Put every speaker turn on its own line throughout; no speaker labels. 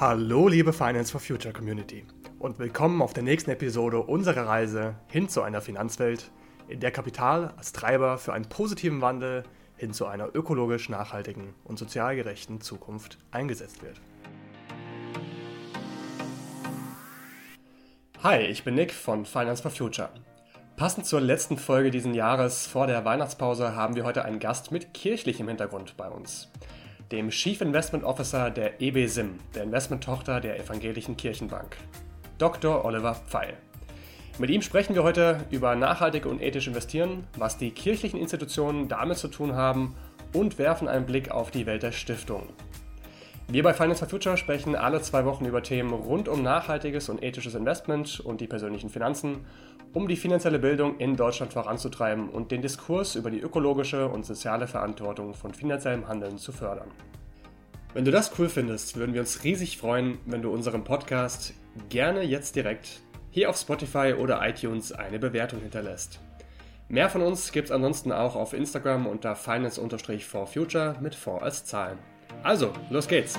Hallo liebe Finance for Future Community und willkommen auf der nächsten Episode unserer Reise hin zu einer Finanzwelt, in der Kapital als Treiber für einen positiven Wandel hin zu einer ökologisch nachhaltigen und sozial gerechten Zukunft eingesetzt wird. Hi, ich bin Nick von Finance for Future. Passend zur letzten Folge diesen Jahres vor der Weihnachtspause haben wir heute einen Gast mit kirchlichem Hintergrund bei uns dem Chief Investment Officer der EBSIM, der Investmenttochter der Evangelischen Kirchenbank, Dr. Oliver Pfeil. Mit ihm sprechen wir heute über nachhaltige und ethisch investieren, was die kirchlichen Institutionen damit zu tun haben und werfen einen Blick auf die Welt der Stiftung. Wir bei Finance for Future sprechen alle zwei Wochen über Themen rund um nachhaltiges und ethisches Investment und die persönlichen Finanzen um die finanzielle Bildung in Deutschland voranzutreiben und den Diskurs über die ökologische und soziale Verantwortung von finanziellem Handeln zu fördern. Wenn du das cool findest, würden wir uns riesig freuen, wenn du unserem Podcast gerne jetzt direkt hier auf Spotify oder iTunes eine Bewertung hinterlässt. Mehr von uns gibt es ansonsten auch auf Instagram unter finance-for-future mit vor als Zahlen. Also, los geht's!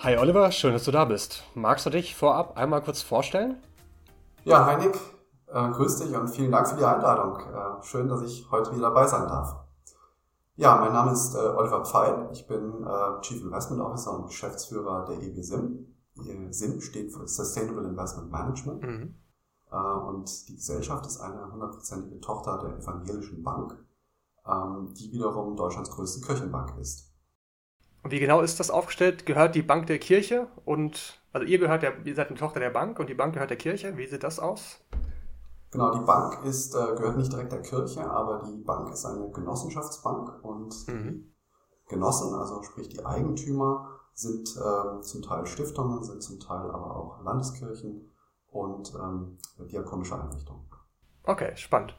Hi Oliver, schön, dass du da bist. Magst du dich vorab einmal kurz vorstellen?
Ja, hi Nick, äh, grüß dich und vielen Dank für die Einladung. Äh, schön, dass ich heute wieder dabei sein darf. Ja, mein Name ist äh, Oliver Pfeil. Ich bin äh, Chief Investment Officer und Geschäftsführer der EB SIM. SIM steht für Sustainable Investment Management. Mhm. Äh, und die Gesellschaft ist eine hundertprozentige Tochter der Evangelischen Bank, die wiederum Deutschlands größte Kirchenbank ist.
Und wie genau ist das aufgestellt? Gehört die Bank der Kirche und also ihr gehört der, ihr seid eine Tochter der Bank und die Bank gehört der Kirche. Wie sieht das aus?
Genau, die Bank ist, äh, gehört nicht direkt der Kirche, aber die Bank ist eine Genossenschaftsbank und mhm. Genossen, also sprich die Eigentümer, sind äh, zum Teil Stiftungen, sind zum Teil aber auch Landeskirchen und ähm, diakonische Einrichtungen.
Okay, spannend.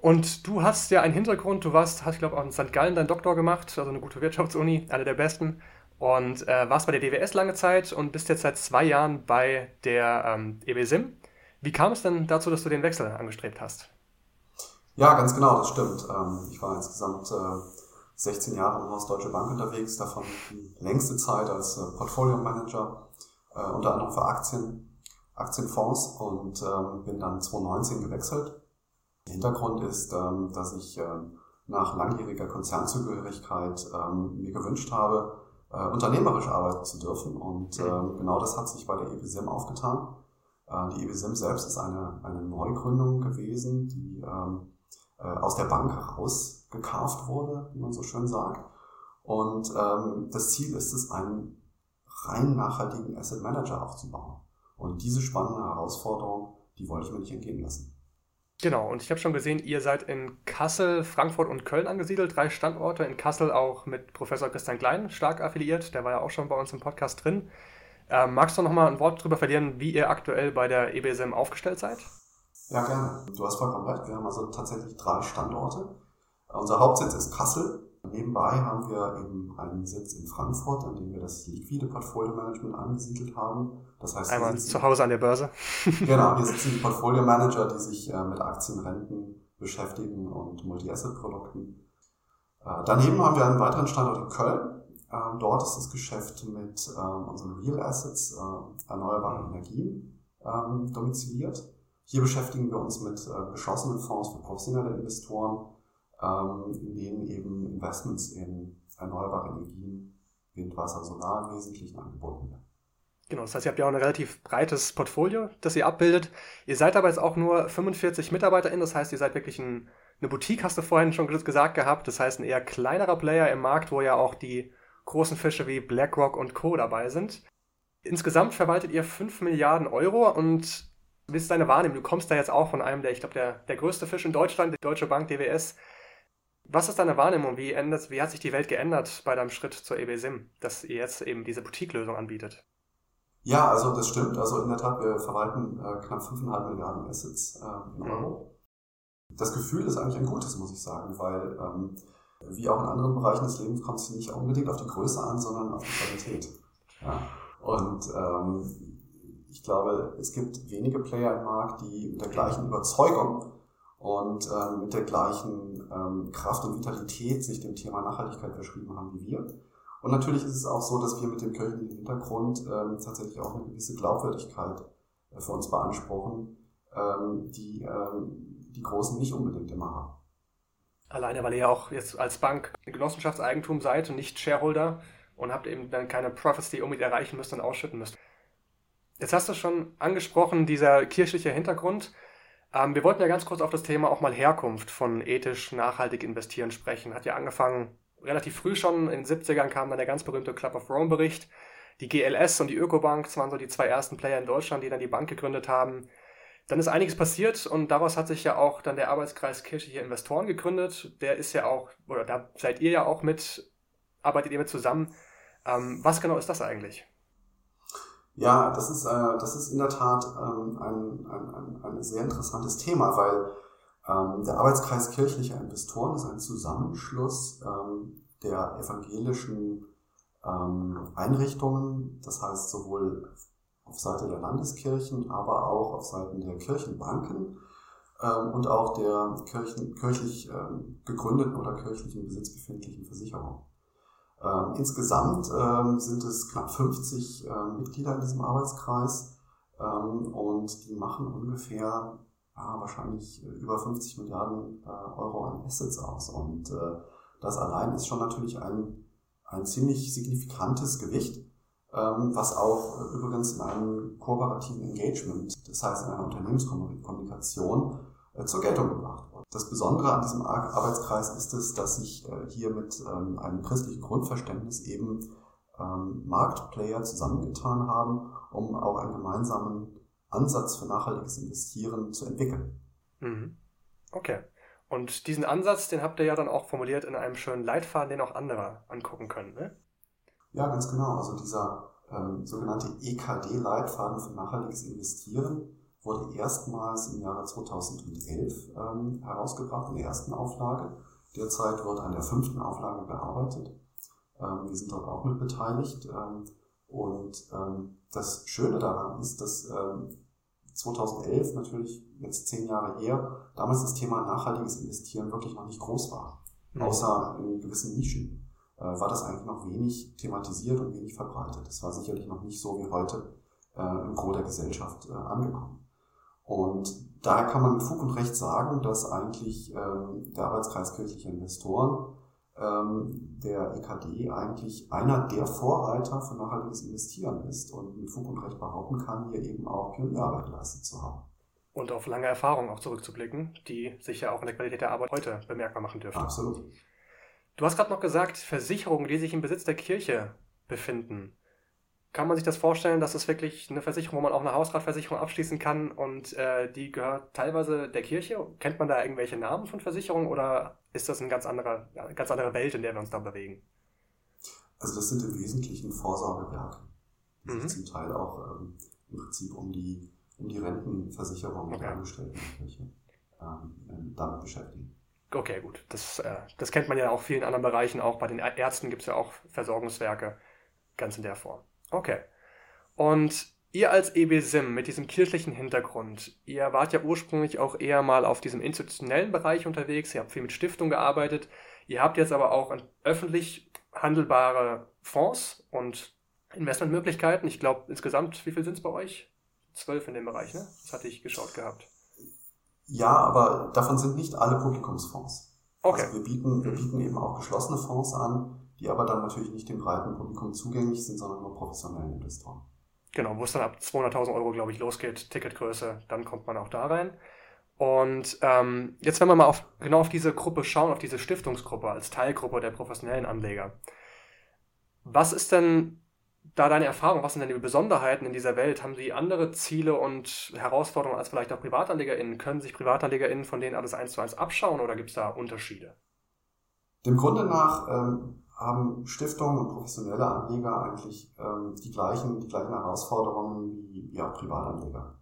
Und du hast ja einen Hintergrund, du warst, hast, ich glaube, auch in St. Gallen deinen Doktor gemacht, also eine gute Wirtschaftsuni, eine der besten. Und äh, warst bei der DWS lange Zeit und bist jetzt seit zwei Jahren bei der ähm, EBSIM. Wie kam es denn dazu, dass du den Wechsel angestrebt hast?
Ja, ganz genau, das stimmt. Ähm, ich war insgesamt äh, 16 Jahre im Haus Deutsche Bank unterwegs, davon die längste Zeit als äh, Portfolio Manager, äh, unter anderem für Aktien, Aktienfonds und ähm, bin dann 2019 gewechselt. Der Hintergrund ist, ähm, dass ich ähm, nach langjähriger Konzernzugehörigkeit ähm, mir gewünscht habe, äh, unternehmerisch arbeiten zu dürfen. Und äh, genau das hat sich bei der EBSIM aufgetan. Äh, die EBSIM selbst ist eine, eine Neugründung gewesen, die äh, aus der Bank herausgekarft wurde, wie man so schön sagt. Und das Ziel ist es, einen rein nachhaltigen Asset Manager aufzubauen. Und diese spannende Herausforderung, die wollte ich mir nicht entgehen lassen.
Genau, und ich habe schon gesehen, ihr seid in Kassel, Frankfurt und Köln angesiedelt, drei Standorte. In Kassel auch mit Professor Christian Klein stark affiliiert, der war ja auch schon bei uns im Podcast drin. Ähm, magst du noch mal ein Wort darüber verlieren, wie ihr aktuell bei der EBSM aufgestellt seid?
Ja, gerne. Du hast vollkommen recht. Wir haben also tatsächlich drei Standorte. Unser Hauptsitz ist Kassel. Nebenbei haben wir eben einen Sitz in Frankfurt, an dem wir das liquide Portfolio Management angesiedelt haben.
Das heißt, einmal zu Hause an der Börse.
genau, hier sitzen die Portfolio Manager, die sich äh, mit Aktienrenten beschäftigen und Multi-Asset-Produkten. Äh, daneben haben wir einen weiteren Standort in Köln. Ähm, dort ist das Geschäft mit ähm, unseren Real Assets, äh, erneuerbaren Energien, ähm, domiziliert. Hier beschäftigen wir uns mit geschlossenen Fonds für professionelle Investoren, in denen eben Investments in erneuerbare Energien, Wind, Wasser, Solar im Wesentlichen angeboten werden.
Genau, das heißt, ihr habt ja auch ein relativ breites Portfolio, das ihr abbildet. Ihr seid aber jetzt auch nur 45 MitarbeiterInnen, das heißt, ihr seid wirklich ein, eine Boutique, hast du vorhin schon gesagt gehabt. Das heißt, ein eher kleinerer Player im Markt, wo ja auch die großen Fische wie BlackRock und Co. dabei sind. Insgesamt verwaltet ihr 5 Milliarden Euro und wie ist deine Wahrnehmung? Du kommst da jetzt auch von einem der, ich glaube, der, der größte Fisch in Deutschland, die Deutsche Bank DWS. Was ist deine Wahrnehmung? Wie, ändert, wie hat sich die Welt geändert bei deinem Schritt zur EBSIM, dass ihr jetzt eben diese Boutique-Lösung anbietet?
Ja, also das stimmt. Also in der Tat, wir verwalten äh, knapp 5,5 Milliarden Assets äh, in Euro. Das Gefühl ist eigentlich ein gutes, muss ich sagen, weil ähm, wie auch in anderen Bereichen des Lebens kommt es nicht unbedingt auf die Größe an, sondern auf die Qualität. Ja. Und ähm, ich glaube, es gibt wenige Player im Markt, die mit der gleichen Überzeugung und ähm, mit der gleichen ähm, Kraft und Vitalität sich dem Thema Nachhaltigkeit verschrieben haben wie wir. Und natürlich ist es auch so, dass wir mit dem kirchlichen Hintergrund ähm, tatsächlich auch eine gewisse Glaubwürdigkeit äh, für uns beanspruchen, ähm, die ähm, die Großen nicht unbedingt immer haben.
Alleine, weil ihr auch jetzt als Bank Genossenschaftseigentum seid und nicht Shareholder und habt eben dann keine Profits, die ihr unbedingt erreichen müsst und ausschütten müsst. Jetzt hast du schon angesprochen, dieser kirchliche Hintergrund. Ähm, wir wollten ja ganz kurz auf das Thema auch mal Herkunft von ethisch nachhaltig investieren sprechen. Hat ja angefangen relativ früh schon, in den 70ern kam dann der ganz berühmte Club of Rome Bericht. Die GLS und die Ökobank, das waren so die zwei ersten Player in Deutschland, die dann die Bank gegründet haben. Dann ist einiges passiert und daraus hat sich ja auch dann der Arbeitskreis kirchliche Investoren gegründet. Der ist ja auch, oder da seid ihr ja auch mit, arbeitet ihr mit zusammen. Ähm, was genau ist das eigentlich?
Ja, das ist, äh, das ist in der Tat ähm, ein, ein, ein, ein sehr interessantes Thema, weil ähm, der Arbeitskreis kirchlicher Investoren ist ein Zusammenschluss ähm, der evangelischen ähm, Einrichtungen, das heißt sowohl auf Seite der Landeskirchen, aber auch auf Seiten der Kirchenbanken ähm, und auch der Kirchen, kirchlich ähm, gegründeten oder kirchlichen Besitz befindlichen Versicherungen. Ähm, insgesamt ähm, sind es knapp 50 äh, Mitglieder in diesem Arbeitskreis ähm, und die machen ungefähr ja, wahrscheinlich äh, über 50 Milliarden äh, Euro an Assets aus. Und äh, das allein ist schon natürlich ein, ein ziemlich signifikantes Gewicht, ähm, was auch äh, übrigens in einem kooperativen Engagement, das heißt in einer Unternehmenskommunikation, äh, zur Geltung gebracht wird. Das Besondere an diesem Arbeitskreis ist es, dass sich äh, hier mit ähm, einem christlichen Grundverständnis eben ähm, Marktplayer zusammengetan haben, um auch einen gemeinsamen Ansatz für nachhaltiges Investieren zu entwickeln.
Mhm. Okay. Und diesen Ansatz, den habt ihr ja dann auch formuliert in einem schönen Leitfaden, den auch andere angucken können, ne?
Ja, ganz genau. Also dieser ähm, sogenannte EKD-Leitfaden für nachhaltiges Investieren wurde erstmals im Jahre 2011 ähm, herausgebracht, in der ersten Auflage. Derzeit wird an der fünften Auflage gearbeitet. Ähm, wir sind dort auch mit beteiligt. Ähm, und ähm, das Schöne daran ist, dass ähm, 2011 natürlich jetzt zehn Jahre her, damals das Thema nachhaltiges Investieren wirklich noch nicht groß war. Mhm. Außer in gewissen Nischen äh, war das eigentlich noch wenig thematisiert und wenig verbreitet. Das war sicherlich noch nicht so wie heute äh, im Gros der Gesellschaft äh, angekommen. Und daher kann man mit Fug und Recht sagen, dass eigentlich ähm, der Arbeitskreis kirchlicher Investoren ähm, der EKD eigentlich einer der Vorreiter für nachhaltiges Investieren ist und mit Fug und Recht behaupten kann, hier eben auch Pionierarbeit geleistet zu haben.
Und auf lange Erfahrung auch zurückzublicken, die sich ja auch in der Qualität der Arbeit heute bemerkbar machen dürfen.
Absolut.
Du hast gerade noch gesagt, Versicherungen, die sich im Besitz der Kirche befinden. Kann man sich das vorstellen, dass es wirklich eine Versicherung, wo man auch eine Hausratversicherung abschließen kann und äh, die gehört teilweise der Kirche? Kennt man da irgendwelche Namen von Versicherungen oder ist das eine ganz andere, eine ganz andere Welt, in der wir uns da bewegen?
Also das sind im Wesentlichen Vorsorgewerke, die mhm. sich zum Teil auch ähm, im Prinzip um die, um die Rentenversicherung okay. der Angestellten Kirche ähm, damit beschäftigen.
Okay, gut. Das, äh, das kennt man ja auch in vielen anderen Bereichen. Auch bei den Ärzten gibt es ja auch Versorgungswerke ganz in der Form. Okay. Und ihr als EBSIM mit diesem kirchlichen Hintergrund, ihr wart ja ursprünglich auch eher mal auf diesem institutionellen Bereich unterwegs, ihr habt viel mit Stiftungen gearbeitet, ihr habt jetzt aber auch öffentlich handelbare Fonds und Investmentmöglichkeiten. Ich glaube, insgesamt, wie viel sind es bei euch? Zwölf in dem Bereich, ne? Das hatte ich geschaut gehabt.
Ja, aber davon sind nicht alle Publikumsfonds. Okay. Also wir bieten, wir bieten eben auch geschlossene Fonds an, die aber dann natürlich nicht dem breiten Publikum zugänglich sind, sondern nur professionellen Investoren.
Genau, wo es dann ab 200.000 Euro, glaube ich, losgeht, Ticketgröße, dann kommt man auch da rein. Und ähm, jetzt, wenn wir mal auf, genau auf diese Gruppe schauen, auf diese Stiftungsgruppe als Teilgruppe der professionellen Anleger, was ist denn da deine Erfahrung? Was sind denn die Besonderheiten in dieser Welt? Haben sie andere Ziele und Herausforderungen als vielleicht auch PrivatanlegerInnen? Können sich PrivatanlegerInnen von denen alles eins zu eins abschauen oder gibt es da Unterschiede?
Dem Grunde nach ähm, haben Stiftungen und professionelle Anleger eigentlich ähm, die, gleichen, die gleichen Herausforderungen wie, wie auch Privatanleger.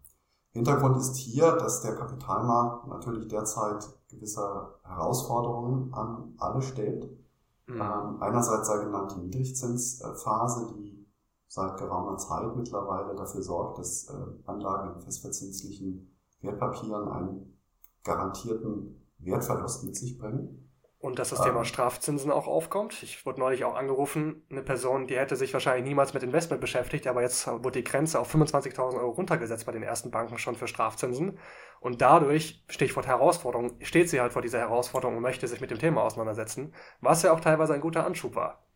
Hintergrund ist hier, dass der Kapitalmarkt natürlich derzeit gewisse Herausforderungen an alle stellt. Mhm. Ähm, einerseits sei genannt die Niedrigzinsphase, die seit geraumer Zeit mittlerweile dafür sorgt, dass äh, Anlagen in festverzinslichen Wertpapieren einen garantierten Wertverlust mit sich bringen.
Und dass das Thema ähm. Strafzinsen auch aufkommt. Ich wurde neulich auch angerufen, eine Person, die hätte sich wahrscheinlich niemals mit Investment beschäftigt, aber jetzt wurde die Grenze auf 25.000 Euro runtergesetzt bei den ersten Banken schon für Strafzinsen. Und dadurch, Stichwort Herausforderung, steht sie halt vor dieser Herausforderung und möchte sich mit dem Thema auseinandersetzen, was ja auch teilweise ein guter Anschub war.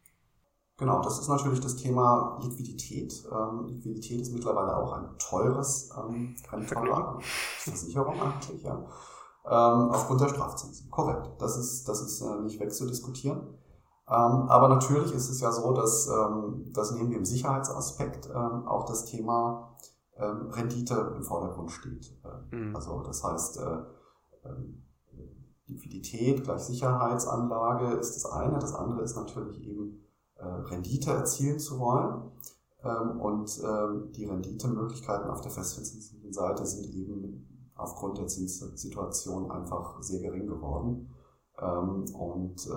Genau, das ist natürlich das Thema Liquidität. Ähm, Liquidität ist mittlerweile auch ein teures ähm, Versicherung eigentlich, ja. Ähm, aufgrund der Strafzinsen. Korrekt. Das ist, das ist äh, nicht wegzudiskutieren. Ähm, aber natürlich ist es ja so, dass, ähm, dass neben dem Sicherheitsaspekt ähm, auch das Thema ähm, Rendite im Vordergrund steht. Äh, mhm. Also das heißt, äh, ähm, Liquidität gleich Sicherheitsanlage ist das eine. Das andere ist natürlich eben äh, Rendite erzielen zu wollen. Ähm, und ähm, die Renditemöglichkeiten auf der festverzinslichen Seite sind eben aufgrund der Zinssituation einfach sehr gering geworden. Ähm, und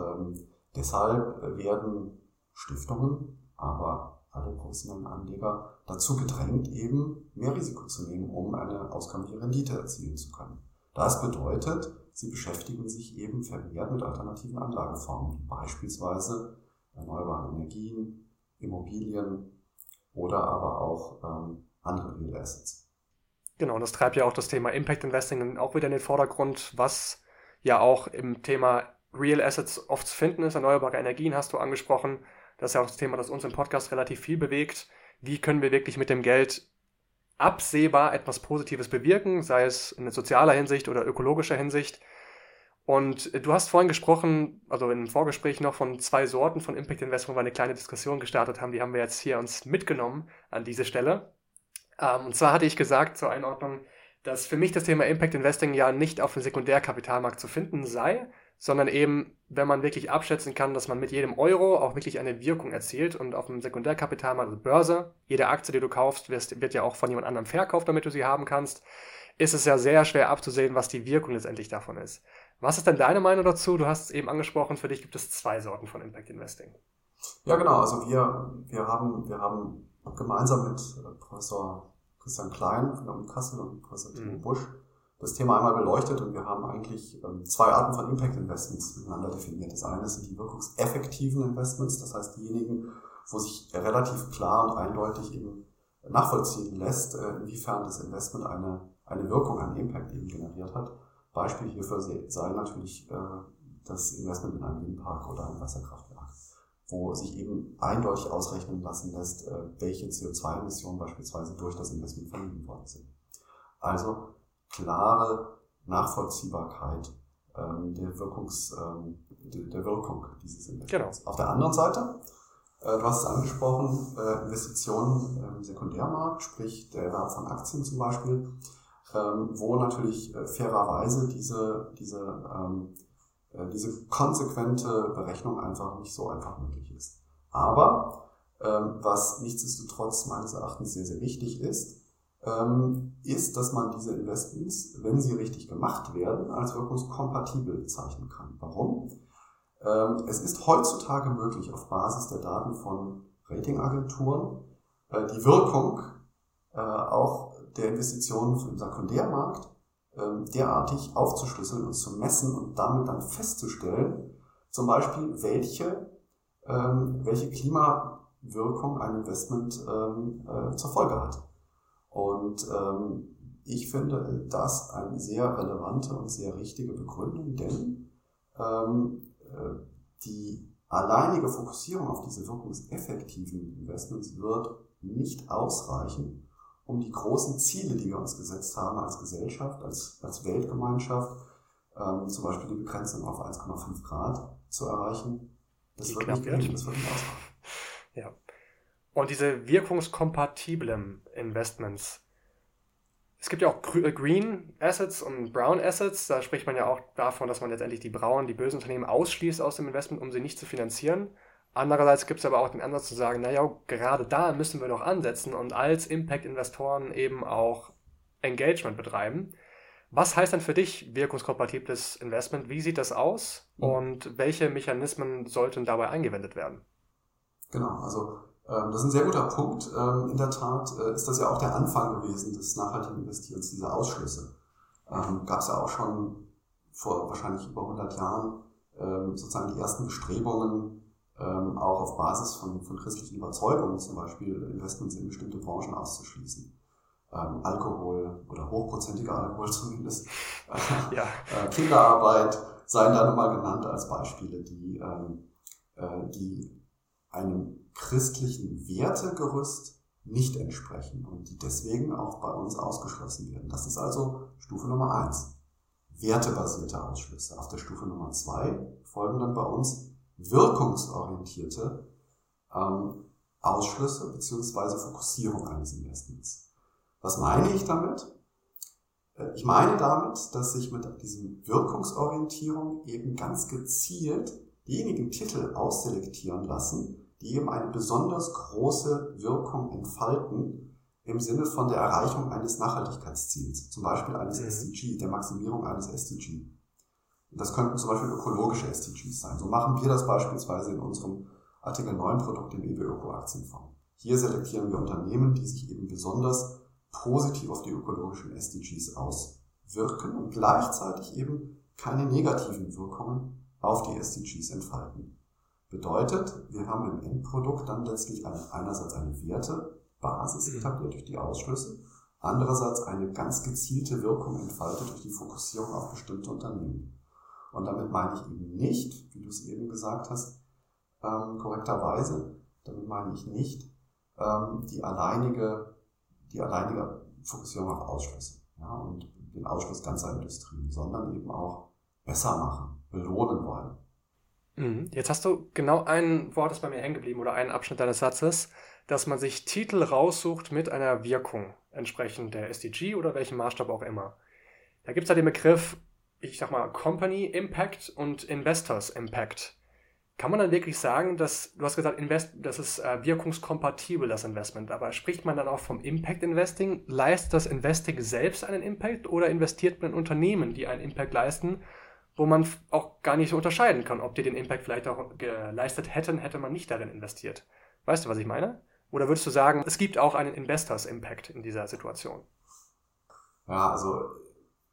deshalb werden Stiftungen, aber alle professionellen Anleger dazu gedrängt, eben mehr Risiko zu nehmen, um eine auskömmliche Rendite erzielen zu können. Das bedeutet, sie beschäftigen sich eben vermehrt mit alternativen Anlageformen, beispielsweise erneuerbaren Energien, Immobilien oder aber auch ähm, andere Real Assets.
Genau, und das treibt ja auch das Thema Impact Investing auch wieder in den Vordergrund, was ja auch im Thema Real Assets oft zu finden ist. Erneuerbare Energien hast du angesprochen. Das ist ja auch das Thema, das uns im Podcast relativ viel bewegt. Wie können wir wirklich mit dem Geld absehbar etwas Positives bewirken, sei es in sozialer Hinsicht oder ökologischer Hinsicht? Und du hast vorhin gesprochen, also im Vorgespräch noch von zwei Sorten von Impact Investment, wo wir eine kleine Diskussion gestartet haben. Die haben wir jetzt hier uns mitgenommen an diese Stelle. Ähm, und zwar hatte ich gesagt zur Einordnung, dass für mich das Thema Impact Investing ja nicht auf dem Sekundärkapitalmarkt zu finden sei, sondern eben, wenn man wirklich abschätzen kann, dass man mit jedem Euro auch wirklich eine Wirkung erzielt und auf dem Sekundärkapitalmarkt, also Börse, jede Aktie, die du kaufst, wirst, wird ja auch von jemand anderem verkauft, damit du sie haben kannst, ist es ja sehr schwer abzusehen, was die Wirkung letztendlich davon ist. Was ist denn deine Meinung dazu? Du hast es eben angesprochen, für dich gibt es zwei Sorten von Impact Investing.
Ja, genau. Also wir, wir, haben, wir haben gemeinsam mit äh, Professor Christian Klein von der Uni Kassel und Professor Timo mhm. Busch das Thema einmal beleuchtet und wir haben eigentlich ähm, zwei Arten von Impact Investments miteinander definiert. Das eine sind die wirkungseffektiven Investments, das heißt diejenigen, wo sich relativ klar und eindeutig eben nachvollziehen lässt, äh, inwiefern das Investment eine, eine Wirkung, einen Impact eben generiert hat. Beispiel hierfür sei natürlich äh, das Investment in einen Windpark oder ein Wasserkraftwerk, wo sich eben eindeutig ausrechnen lassen lässt, äh, welche CO2-Emissionen beispielsweise durch das Investment vermieden worden sind. Also klare Nachvollziehbarkeit ähm, der, Wirkungs, ähm, der Wirkung dieses Investments. Genau. Auf der anderen Seite, äh, du hast es angesprochen, äh, Investitionen im Sekundärmarkt, sprich der Erwerb von Aktien zum Beispiel, ähm, wo natürlich fairerweise diese, diese, äh, diese konsequente Berechnung einfach nicht so einfach möglich ist. Aber ähm, was nichtsdestotrotz meines Erachtens sehr, sehr wichtig ist, ähm, ist, dass man diese Investments, wenn sie richtig gemacht werden, als wirkungskompatibel bezeichnen kann. Warum? Ähm, es ist heutzutage möglich, auf Basis der Daten von Ratingagenturen äh, die Wirkung äh, auch der Investitionen im Sekundärmarkt ähm, derartig aufzuschlüsseln und zu messen und damit dann festzustellen, zum Beispiel, welche, ähm, welche Klimawirkung ein Investment ähm, äh, zur Folge hat. Und ich finde das eine sehr relevante und sehr richtige Begründung, denn äh, die alleinige Fokussierung auf diese wirkungseffektiven Investments wird nicht ausreichen, um die großen Ziele, die wir uns gesetzt haben als Gesellschaft, als, als Weltgemeinschaft, ähm, zum Beispiel die Begrenzung auf 1,5 Grad zu erreichen.
Das die wird nicht gelingen, das wird nicht ausreichen. Ja. Und diese wirkungskompatiblen Investments. Es gibt ja auch äh, Green Assets und Brown Assets. Da spricht man ja auch davon, dass man letztendlich die braunen, die bösen Unternehmen ausschließt aus dem Investment, um sie nicht zu finanzieren. Andererseits gibt es aber auch den Ansatz zu sagen, naja, gerade da müssen wir doch ansetzen und als Impact-Investoren eben auch Engagement betreiben. Was heißt denn für dich wirkungskompatibles Investment? Wie sieht das aus mhm. und welche Mechanismen sollten dabei eingewendet werden?
Genau, also ähm, das ist ein sehr guter Punkt. Ähm, in der Tat äh, ist das ja auch der Anfang gewesen des nachhaltigen Investierens, diese Ausschlüsse. Ähm, Gab es ja auch schon vor wahrscheinlich über 100 Jahren ähm, sozusagen die ersten Bestrebungen, ähm, auch auf Basis von, von christlichen Überzeugungen, zum Beispiel Investments in bestimmte Branchen auszuschließen. Ähm, Alkohol oder hochprozentiger Alkohol zumindest, ja. äh, Kinderarbeit seien da nochmal genannt als Beispiele, die, ähm, äh, die einem christlichen Wertegerüst nicht entsprechen und die deswegen auch bei uns ausgeschlossen werden. Das ist also Stufe Nummer eins. Wertebasierte Ausschlüsse. Auf der Stufe Nummer zwei folgen dann bei uns wirkungsorientierte ähm, Ausschlüsse beziehungsweise Fokussierung eines Investments. Was meine ich damit? Äh, ich meine damit, dass sich mit diesem Wirkungsorientierung eben ganz gezielt diejenigen Titel ausselektieren lassen, die eben eine besonders große Wirkung entfalten im Sinne von der Erreichung eines Nachhaltigkeitsziels, zum Beispiel eines mhm. SDG, der Maximierung eines SDG. Das könnten zum Beispiel ökologische SDGs sein. So machen wir das beispielsweise in unserem Artikel 9 Produkt im EB Öko Aktienfonds. Hier selektieren wir Unternehmen, die sich eben besonders positiv auf die ökologischen SDGs auswirken und gleichzeitig eben keine negativen Wirkungen auf die SDGs entfalten. Bedeutet, wir haben im Endprodukt dann letztlich eine, einerseits eine Wertebasis mhm. etabliert durch die Ausschlüsse, andererseits eine ganz gezielte Wirkung entfaltet durch die Fokussierung auf bestimmte Unternehmen. Und damit meine ich eben nicht, wie du es eben gesagt hast, ähm, korrekterweise, damit meine ich nicht ähm, die alleinige, die alleinige Fokussierung auf Ausschlüsse ja, und den Ausschluss ganzer Industrien, sondern eben auch besser machen, belohnen wollen.
Mhm. Jetzt hast du genau ein Wort ist bei mir hängen geblieben oder einen Abschnitt deines Satzes, dass man sich Titel raussucht mit einer Wirkung, entsprechend der SDG oder welchem Maßstab auch immer. Da gibt es ja den Begriff, ich sag mal, Company Impact und Investors Impact. Kann man dann wirklich sagen, dass, du hast gesagt, Invest, das ist äh, wirkungskompatibel, das Investment, aber spricht man dann auch vom Impact Investing? Leistet das Investing selbst einen Impact oder investiert man in Unternehmen, die einen Impact leisten wo man auch gar nicht so unterscheiden kann, ob die den Impact vielleicht auch geleistet hätten, hätte man nicht darin investiert. Weißt du, was ich meine? Oder würdest du sagen, es gibt auch einen Investors Impact in dieser Situation?
Ja, also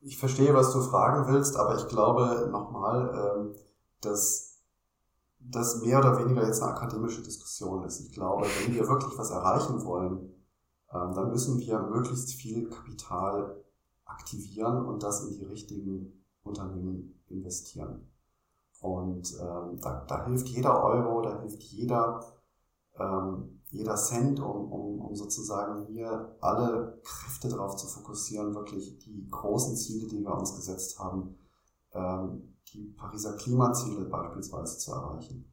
ich verstehe, was du fragen willst, aber ich glaube nochmal, ähm, dass das mehr oder weniger jetzt eine akademische Diskussion ist. Ich glaube, wenn wir wirklich was erreichen wollen, ähm, dann müssen wir möglichst viel Kapital aktivieren und das in die richtigen Unternehmen investieren. Und ähm, da, da hilft jeder Euro, da hilft jeder, jeder Cent, um, um, um sozusagen hier alle Kräfte darauf zu fokussieren, wirklich die großen Ziele, die wir uns gesetzt haben, ähm, die Pariser Klimaziele beispielsweise zu erreichen.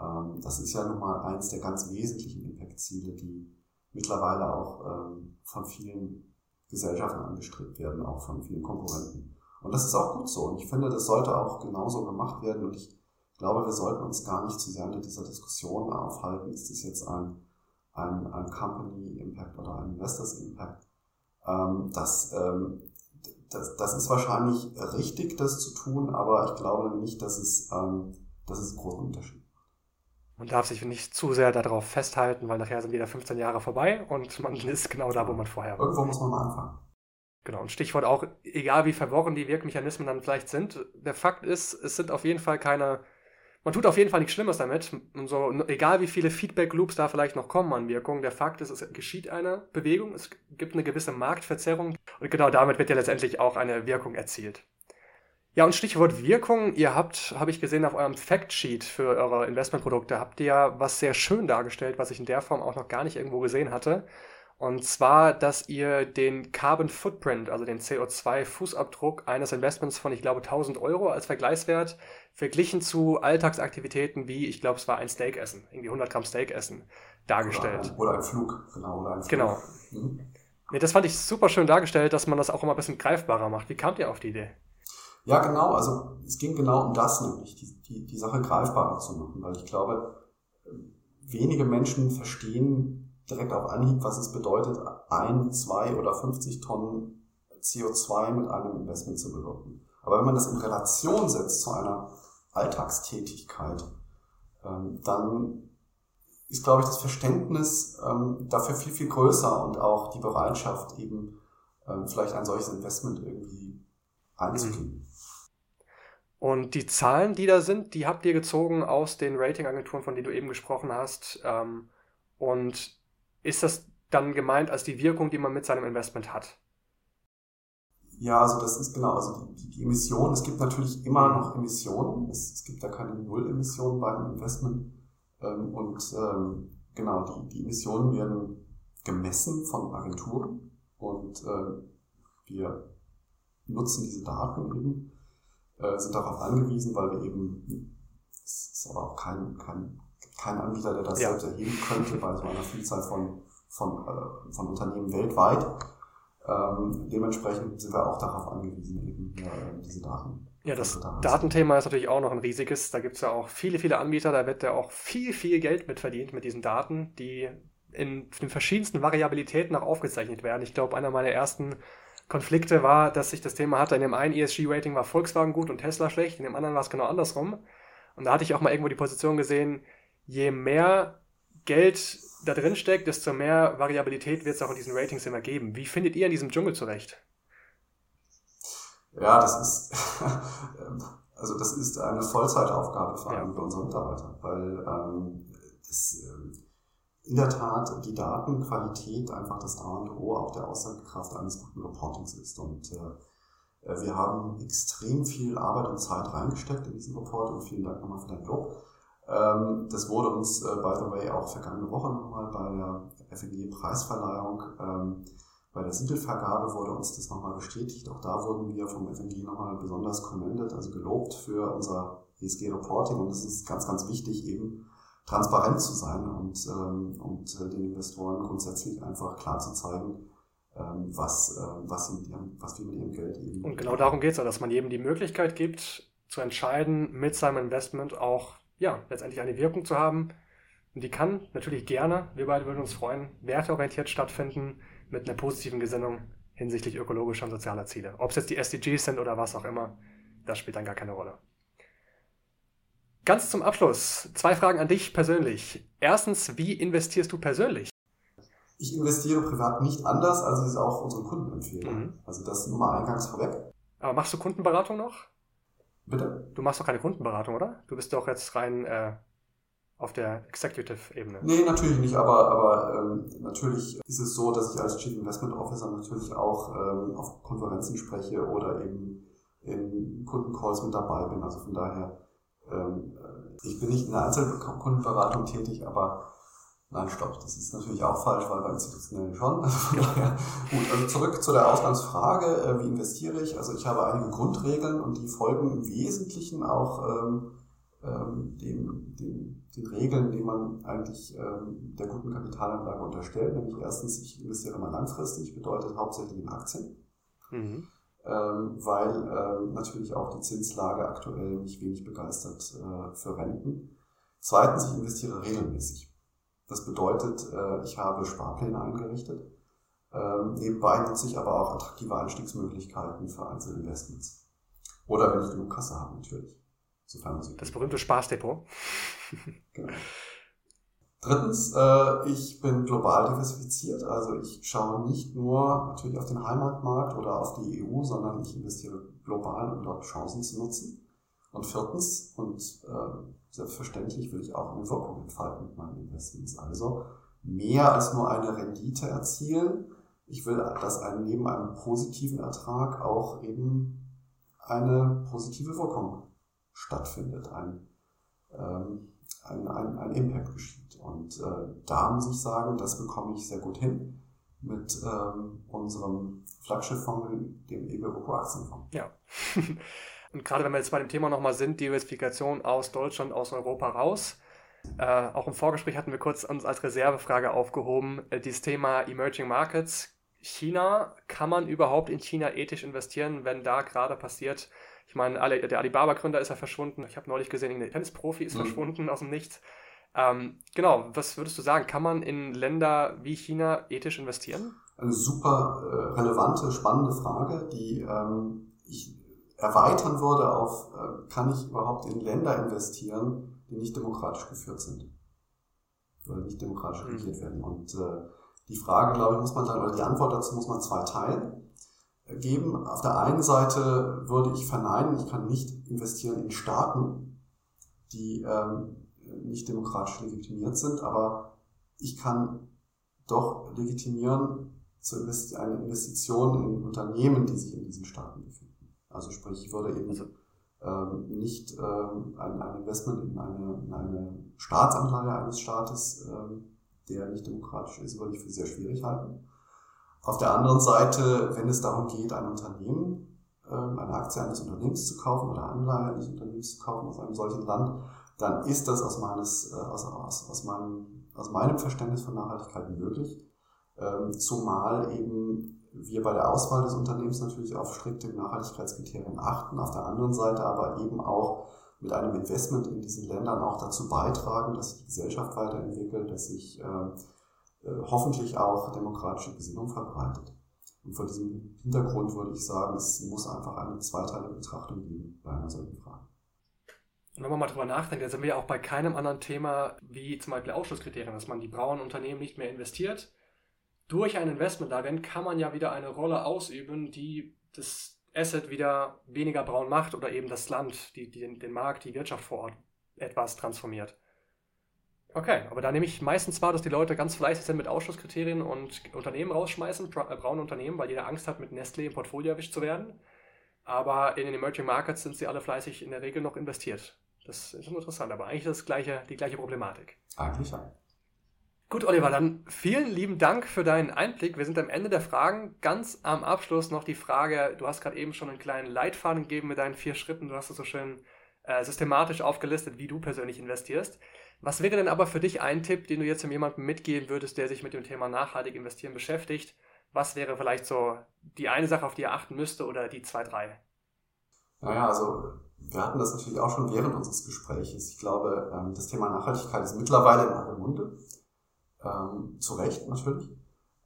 Ähm, das ist ja nun mal eins der ganz wesentlichen Impact-Ziele, die mittlerweile auch ähm, von vielen Gesellschaften angestrebt werden, auch von vielen Konkurrenten. Und das ist auch gut so. Und ich finde, das sollte auch genauso gemacht werden. Und ich glaube, wir sollten uns gar nicht zu sehr in dieser Diskussion aufhalten. Ist das jetzt ein, ein, ein Company Impact oder ein Investors Impact? Ähm, das, ähm, das, das ist wahrscheinlich richtig, das zu tun, aber ich glaube nicht, dass es, ähm, dass es einen großen Unterschied macht.
Man darf sich nicht zu sehr darauf festhalten, weil nachher sind wieder 15 Jahre vorbei und man ist genau da, wo man vorher
war. Irgendwo muss man mal anfangen.
Genau, und Stichwort auch, egal wie verworren die Wirkmechanismen dann vielleicht sind, der Fakt ist, es sind auf jeden Fall keine, man tut auf jeden Fall nichts Schlimmes damit. Und so, egal wie viele Feedback-Loops da vielleicht noch kommen an Wirkung, der Fakt ist, es geschieht eine Bewegung, es gibt eine gewisse Marktverzerrung und genau damit wird ja letztendlich auch eine Wirkung erzielt. Ja, und Stichwort Wirkung, ihr habt, habe ich gesehen, auf eurem Factsheet für eure Investmentprodukte habt ihr ja was sehr schön dargestellt, was ich in der Form auch noch gar nicht irgendwo gesehen hatte. Und zwar, dass ihr den Carbon Footprint, also den CO2-Fußabdruck eines Investments von, ich glaube, 1000 Euro als Vergleichswert, verglichen zu Alltagsaktivitäten wie, ich glaube, es war ein Steak essen, irgendwie 100 Gramm Steak essen, dargestellt.
Oder ein, oder ein Flug, genau. Oder ein
Flug. Genau. Mhm. Nee, das fand ich super schön dargestellt, dass man das auch immer ein bisschen greifbarer macht. Wie kamt ihr auf die Idee?
Ja, genau. Also es ging genau um das nämlich, die, die, die Sache greifbarer zu machen, weil ich glaube, wenige Menschen verstehen direkt auf Anhieb, was es bedeutet, ein, zwei oder 50 Tonnen CO2 mit einem Investment zu bewirken. Aber wenn man das in Relation setzt zu einer Alltagstätigkeit, ähm, dann ist, glaube ich, das Verständnis ähm, dafür viel, viel größer und auch die Bereitschaft, eben ähm, vielleicht ein solches Investment irgendwie einzugehen.
Und die Zahlen, die da sind, die habt ihr gezogen aus den Ratingagenturen, von denen du eben gesprochen hast. Und ist das dann gemeint als die Wirkung, die man mit seinem Investment hat?
Ja, also das ist genau, also die, die Emissionen, es gibt natürlich immer noch Emissionen, es, es gibt da keine Null-Emissionen bei einem Investment. Ähm, und ähm, genau, die, die Emissionen werden gemessen von Agenturen und äh, wir nutzen diese Daten eben, äh, sind darauf angewiesen, weil wir eben, es ist aber auch kein, kein, kein Anbieter, der das ja. selbst erheben könnte, bei so einer Vielzahl von, von, äh, von Unternehmen weltweit. Ähm, dementsprechend sind wir auch darauf angewiesen, eben äh, diese Daten.
Ja, das Datenthema ist natürlich auch noch ein riesiges. Da gibt es ja auch viele, viele Anbieter, da wird ja auch viel, viel Geld mit verdient mit diesen Daten, die in den verschiedensten Variabilitäten auch aufgezeichnet werden. Ich glaube, einer meiner ersten Konflikte war, dass ich das Thema hatte, in dem einen ESG-Rating war Volkswagen gut und Tesla schlecht, in dem anderen war es genau andersrum. Und da hatte ich auch mal irgendwo die Position gesehen, je mehr Geld da drin steckt, desto mehr Variabilität wird es auch in diesen Ratings immer geben. Wie findet ihr in diesem Dschungel zurecht?
Ja, das ist, also das ist eine Vollzeitaufgabe vor allem ja. für unsere Mitarbeiter, weil ähm, das, äh, in der Tat die Datenqualität einfach das A und O auch der Aussagekraft eines guten Reportings ist. Und äh, äh, wir haben extrem viel Arbeit und Zeit reingesteckt in diesen Report und vielen Dank nochmal für dein Lob. Ähm, das wurde uns, äh, by the way, auch vergangene Woche nochmal bei der FNG-Preisverleihung, ähm, bei der Siegelvergabe wurde uns das nochmal bestätigt. Auch da wurden wir vom FNG nochmal besonders commended, also gelobt für unser ESG-Reporting. Und es ist ganz, ganz wichtig, eben transparent zu sein und, ähm, und äh, den Investoren grundsätzlich einfach klar zu zeigen, ähm, was, was, sie mit ihrem, was wir mit ihrem Geld eben.
Und genau darum geht es ja, dass man jedem die Möglichkeit gibt, zu entscheiden, mit seinem Investment auch ja, letztendlich eine Wirkung zu haben. Und die kann natürlich gerne, wir beide würden uns freuen, werteorientiert stattfinden, mit einer positiven Gesinnung hinsichtlich ökologischer und sozialer Ziele. Ob es jetzt die SDGs sind oder was auch immer, das spielt dann gar keine Rolle. Ganz zum Abschluss, zwei Fragen an dich persönlich. Erstens, wie investierst du persönlich?
Ich investiere privat nicht anders, als ich es auch unseren Kunden empfehle. Mhm. Also das nur mal eingangs vorweg.
Aber machst du Kundenberatung noch?
Bitte?
Du machst doch keine Kundenberatung, oder? Du bist doch jetzt rein äh, auf der Executive-Ebene.
Nee, natürlich nicht, aber, aber ähm, natürlich ist es so, dass ich als Chief Investment Officer natürlich auch ähm, auf Konferenzen spreche oder eben in Kundencalls mit dabei bin. Also von daher, ähm, ich bin nicht in der Einzelkundenberatung tätig, aber Nein, stopp, das ist natürlich auch falsch, weil bei institutionellen schon. Also von daher, gut, also zurück zu der Ausgangsfrage, äh, wie investiere ich? Also ich habe einige Grundregeln und die folgen im Wesentlichen auch ähm, ähm, den, den, den Regeln, die man eigentlich ähm, der guten Kapitalanlage unterstellt. Nämlich erstens, ich investiere mal langfristig, bedeutet hauptsächlich in Aktien. Mhm. Ähm, weil ähm, natürlich auch die Zinslage aktuell mich wenig begeistert äh, für Renten. Zweitens, ich investiere regelmäßig. Das bedeutet, äh, ich habe Sparpläne eingerichtet. Ähm, nebenbei nutze ich aber auch attraktive Einstiegsmöglichkeiten für Einzelinvestments. Oder wenn ich genug Kasse habe, natürlich.
Sofern das berühmte Spaßdepot.
genau. Drittens, äh, ich bin global diversifiziert, also ich schaue nicht nur natürlich auf den Heimatmarkt oder auf die EU, sondern ich investiere global, um dort Chancen zu nutzen. Und viertens, und äh, selbstverständlich will ich auch eine Wirkung entfalten mit meinen Investments. Also mehr als nur eine Rendite erzielen. Ich will, dass ein, neben einem positiven Ertrag auch eben eine positive Wirkung stattfindet, ein, ähm, ein, ein, ein Impact geschieht. Und äh, da muss ich sagen, das bekomme ich sehr gut hin mit ähm, unserem Flaggschifffonds, dem EBROCO Aktienfonds.
Ja. Und gerade wenn wir jetzt bei dem Thema nochmal sind, Diversifikation aus Deutschland, aus Europa raus. Äh, auch im Vorgespräch hatten wir kurz uns als Reservefrage aufgehoben, äh, dieses Thema Emerging Markets. China, kann man überhaupt in China ethisch investieren, wenn da gerade passiert? Ich meine, alle, der Alibaba-Gründer ist ja verschwunden. Ich habe neulich gesehen, der Tennisprofi ist mhm. verschwunden aus dem Nichts. Ähm, genau, was würdest du sagen? Kann man in Länder wie China ethisch investieren?
Eine super äh, relevante, spannende Frage, die ähm, ich erweitern würde auf, äh, kann ich überhaupt in Länder investieren, die nicht demokratisch geführt sind oder nicht demokratisch mhm. regiert werden. Und äh, die Frage, glaube ich, muss man dann, oder die Antwort dazu muss man zwei teilen. geben. Auf der einen Seite würde ich verneinen, ich kann nicht investieren in Staaten, die ähm, nicht demokratisch legitimiert sind, aber ich kann doch legitimieren zu eine Investition in Unternehmen, die sich in diesen Staaten befinden. Also sprich, ich würde eben also, ähm, nicht ähm, ein, ein, Investment in eine, in eine Staatsanleihe eines Staates, ähm, der nicht demokratisch ist, würde ich für sehr schwierig halten. Auf der anderen Seite, wenn es darum geht, ein Unternehmen, ähm, eine Aktie eines Unternehmens zu kaufen oder Anleihe eines Unternehmens zu kaufen aus einem solchen Land, dann ist das aus, meines, äh, aus, aus, aus, meinem, aus meinem Verständnis von Nachhaltigkeit möglich. Ähm, zumal eben wir bei der Auswahl des Unternehmens natürlich auf strikte Nachhaltigkeitskriterien achten, auf der anderen Seite aber eben auch mit einem Investment in diesen Ländern auch dazu beitragen, dass sich die Gesellschaft weiterentwickelt, dass sich äh, äh, hoffentlich auch demokratische Gesinnung verbreitet. Und vor diesem Hintergrund würde ich sagen, es muss einfach eine zweiteilige Betrachtung geben bei einer solchen Frage.
Und wenn man mal drüber nachdenkt, dann sind wir ja auch bei keinem anderen Thema wie zum Beispiel Ausschlusskriterien, dass man die braunen Unternehmen nicht mehr investiert. Durch ein Investment darin kann man ja wieder eine Rolle ausüben, die das Asset wieder weniger braun macht oder eben das Land, die, die, den Markt, die Wirtschaft vor Ort etwas transformiert. Okay, aber da nehme ich meistens wahr, dass die Leute ganz fleißig sind mit Ausschlusskriterien und Unternehmen rausschmeißen, äh, braune Unternehmen, weil jeder Angst hat, mit Nestlé im Portfolio erwischt zu werden. Aber in den Emerging Markets sind sie alle fleißig in der Regel noch investiert. Das ist interessant, aber eigentlich das gleiche, die gleiche Problematik.
Eigentlich ja.
Gut, Oliver, dann vielen lieben Dank für deinen Einblick. Wir sind am Ende der Fragen. Ganz am Abschluss noch die Frage, du hast gerade eben schon einen kleinen Leitfaden gegeben mit deinen vier Schritten. Du hast es so schön äh, systematisch aufgelistet, wie du persönlich investierst. Was wäre denn aber für dich ein Tipp, den du jetzt jemandem mitgeben würdest, der sich mit dem Thema nachhaltig investieren beschäftigt? Was wäre vielleicht so die eine Sache, auf die er achten müsste oder die zwei, drei?
Naja, also wir hatten das natürlich auch schon während unseres Gesprächs. Ich glaube, ähm, das Thema Nachhaltigkeit ist mittlerweile in aller Munde. Ähm, zu Recht natürlich.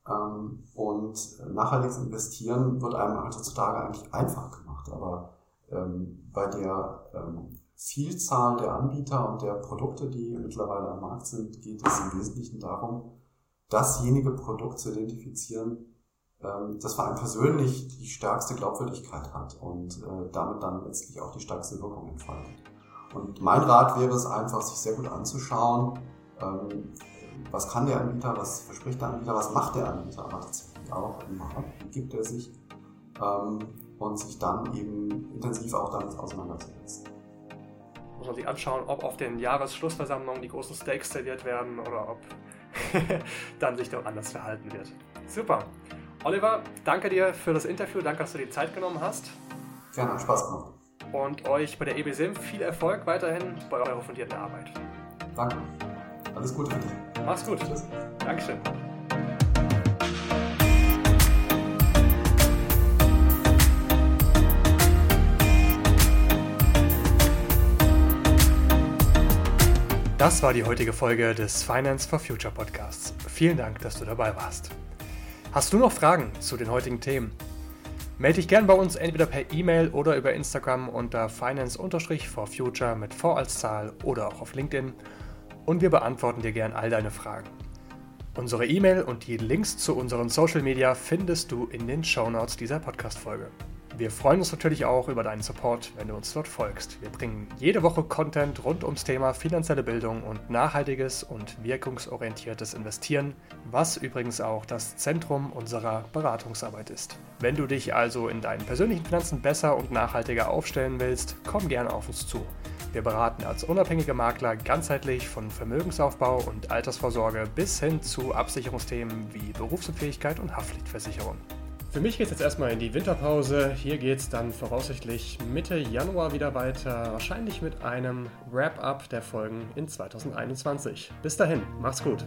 Ähm, und nachhaltiges Investieren wird einem heutzutage eigentlich einfach gemacht. Aber bei der Vielzahl der Anbieter und der Produkte, die mittlerweile am Markt sind, geht es im Wesentlichen darum, dasjenige Produkt zu identifizieren, ähm, das für einen persönlich die stärkste Glaubwürdigkeit hat und äh, damit dann letztlich auch die stärkste Wirkung entfaltet. Und mein Rat wäre es einfach, sich sehr gut anzuschauen, ähm, was kann der Anbieter, was verspricht der Anbieter, was macht der Anbieter aber tatsächlich auch im Markt, wie gibt er sich ähm, und sich dann eben intensiv auch damit auseinanderzusetzen
muss man sich anschauen, ob auf den Jahresschlussversammlungen die großen Steaks serviert werden oder ob dann sich doch anders verhalten wird. Super. Oliver, danke dir für das Interview, danke, dass du die Zeit genommen hast.
Gerne, Spaß gemacht.
Und euch bei der EBSIM viel Erfolg weiterhin bei eurer fundierten Arbeit.
Danke. Alles Gute für dich.
Mach's gut. Tschüss. Dankeschön. Das war die heutige Folge des Finance for Future Podcasts. Vielen Dank, dass du dabei warst. Hast du noch Fragen zu den heutigen Themen? Melde dich gern bei uns entweder per E-Mail oder über Instagram unter finance-for-future mit V als Zahl oder auch auf LinkedIn und wir beantworten dir gern all deine Fragen. Unsere E-Mail und die Links zu unseren Social Media findest du in den Show Notes dieser Podcast-Folge. Wir freuen uns natürlich auch über deinen Support, wenn du uns dort folgst. Wir bringen jede Woche Content rund ums Thema finanzielle Bildung und nachhaltiges und wirkungsorientiertes Investieren, was übrigens auch das Zentrum unserer Beratungsarbeit ist. Wenn du dich also in deinen persönlichen Finanzen besser und nachhaltiger aufstellen willst, komm gerne auf uns zu. Wir beraten als unabhängige Makler ganzheitlich von Vermögensaufbau und Altersvorsorge bis hin zu Absicherungsthemen wie Berufsunfähigkeit und Haftpflichtversicherung. Für mich geht es jetzt erstmal in die Winterpause. Hier geht es dann voraussichtlich Mitte Januar wieder weiter. Wahrscheinlich mit einem Wrap-up der Folgen in 2021. Bis dahin, macht's gut.